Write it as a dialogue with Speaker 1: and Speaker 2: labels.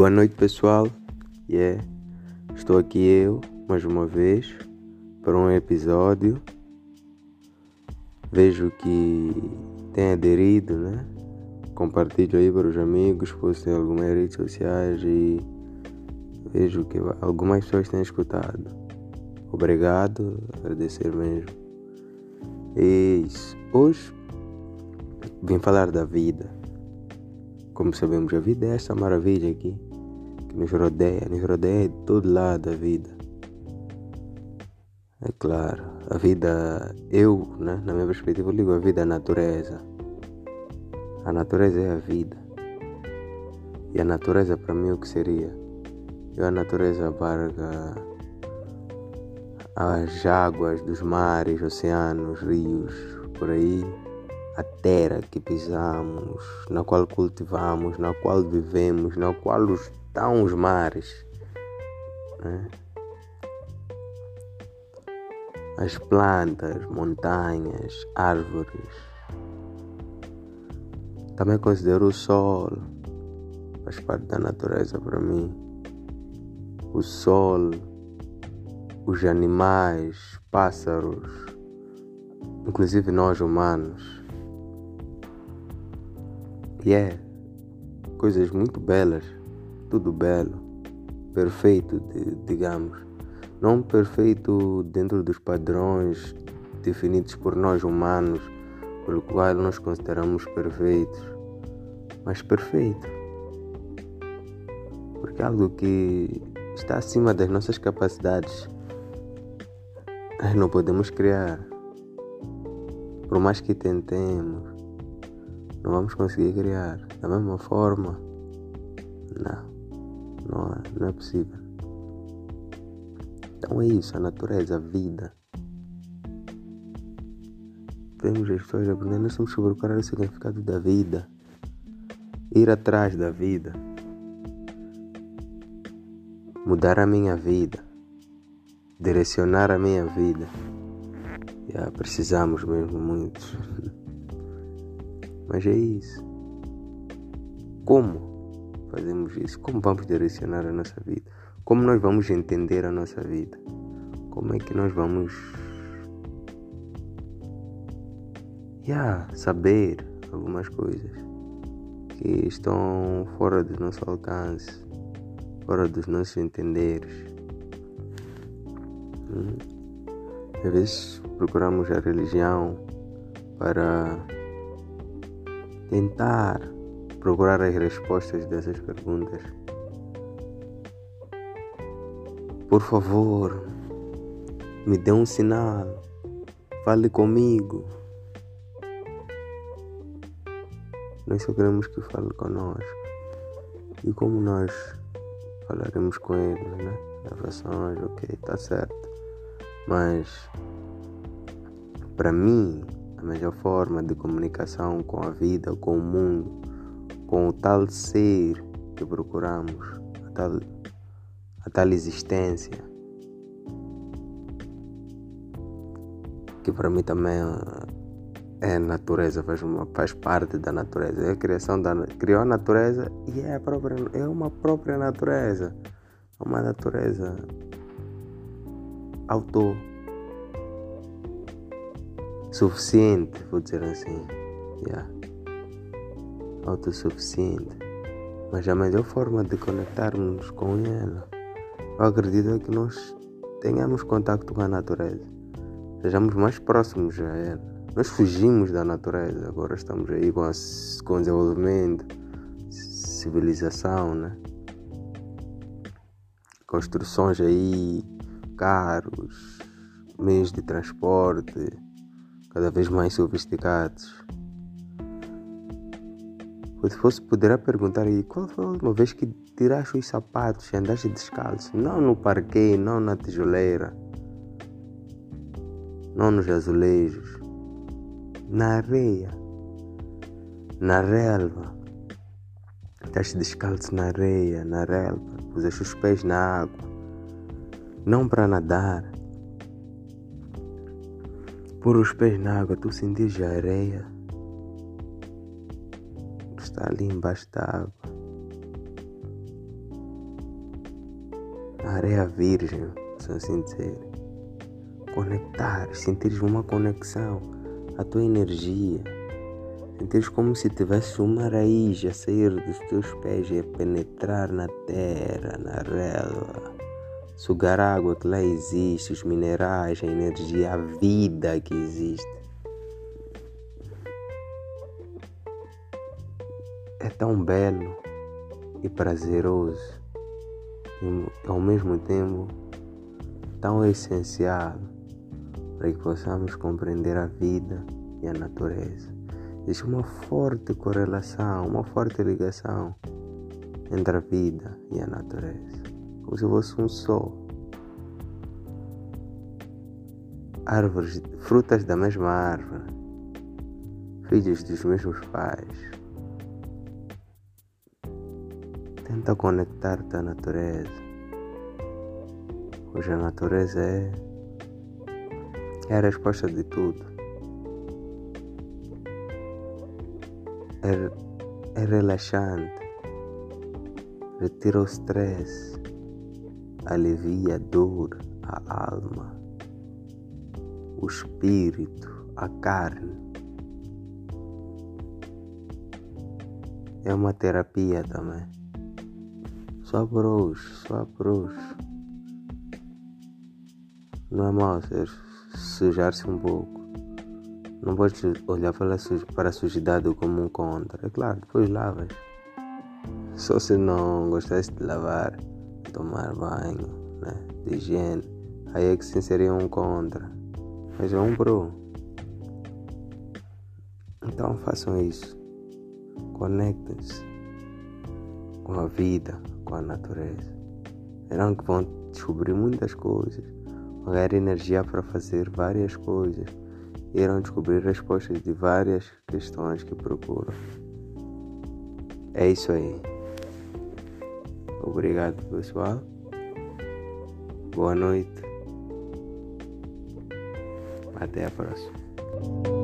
Speaker 1: Boa noite, pessoal. Yeah. Estou aqui eu, mais uma vez, para um episódio. Vejo que tem aderido, né? Compartilho aí para os amigos, postem algumas redes sociais e vejo que algumas pessoas têm escutado. Obrigado, agradecer mesmo. E. Hoje vim falar da vida como sabemos, a vida é essa maravilha aqui que nos rodeia, nos rodeia de todo lado a vida. É claro, a vida, eu, né, na minha perspectiva, eu ligo a vida à natureza. A natureza é a vida. E a natureza para mim o que seria? Eu a natureza abarca as águas dos mares, oceanos, rios, por aí a terra que pisamos, na qual cultivamos, na qual vivemos, na qual estão os mares. Né? As plantas, montanhas, árvores. Também considero o sol, faz parte da natureza para mim. O sol, os animais, pássaros, inclusive nós humanos e é coisas muito belas, tudo belo, perfeito, digamos. Não perfeito dentro dos padrões definidos por nós humanos, pelo qual nós consideramos perfeitos, mas perfeito. Porque é algo que está acima das nossas capacidades. Não podemos criar. Por mais que tentemos, não vamos conseguir criar da mesma forma. Não, não é, não é possível. Então é isso, a natureza, a vida. Vemos as pessoas aprendendo, temos que procurar o significado da vida, ir atrás da vida, mudar a minha vida, direcionar a minha vida. Já precisamos mesmo muito. Mas é isso. Como fazemos isso? Como vamos direcionar a nossa vida? Como nós vamos entender a nossa vida? Como é que nós vamos yeah, saber algumas coisas que estão fora do nosso alcance, fora dos nossos entenderes? Hum? Às vezes procuramos a religião para tentar procurar as respostas dessas perguntas. Por favor, me dê um sinal, fale comigo. Nós só queremos que fale conosco. E como nós falaremos com ele, né? Gravações, ok, tá certo. Mas, para mim, a melhor forma de comunicação com a vida, com o mundo, com o tal ser que procuramos, a tal, a tal existência, que para mim também é natureza, faz, uma, faz parte da natureza, é a criação da criou a natureza e é, a própria, é uma própria natureza, uma natureza auto suficiente, vou dizer assim. Yeah. Autossuficiente. Mas a melhor forma de conectarmos com ela, eu acredito é que nós tenhamos contato com a natureza. Sejamos mais próximos a ela. Nós fugimos da natureza, agora estamos aí com, a, com o desenvolvimento, civilização, né? Construções aí, carros, meios de transporte cada vez mais sofisticados. Se fosse, poderá perguntar aí qual foi a última vez que tiraste os sapatos e andaste descalço? Não no parquet, não na tijoleira, não nos azulejos, na areia, na relva. Andaste descalço na areia, na relva, puseste os pés na água, não para nadar, Pôr os pés na água, tu sentires a areia que está ali embaixo da água. areia virgem, se assim dizer. Conectar, sentir uma conexão, a tua energia. Sentires como se tivesse uma raiz a sair dos teus pés e a penetrar na terra, na relva. Sugar a água que lá existe, os minerais, a energia, a vida que existe. É tão belo e prazeroso e ao mesmo tempo tão essencial para que possamos compreender a vida e a natureza. Existe uma forte correlação, uma forte ligação entre a vida e a natureza, como se fosse um só. Árvores, frutas da mesma árvore, filhos dos mesmos pais. Tenta conectar-te à natureza, pois a natureza é, é a resposta de tudo. É, é relaxante, retira o stress, alivia a dor, a alma, o espírito, a carne. É uma terapia também. Só bruxo, só bruxo. Não é mal sujar-se um pouco. Não podes olhar para para a sujidade como um contra. É claro, depois lavas. Só se não gostasse de lavar, tomar banho, né? de higiene, aí é que se seria um contra. Mas é um pro. Então façam isso. Conectem-se com a vida, com a natureza. Verão que vão descobrir muitas coisas, vão ganhar energia para fazer várias coisas, irão descobrir respostas de várias questões que procuram. É isso aí. Obrigado, pessoal. Boa noite. Até a próxima.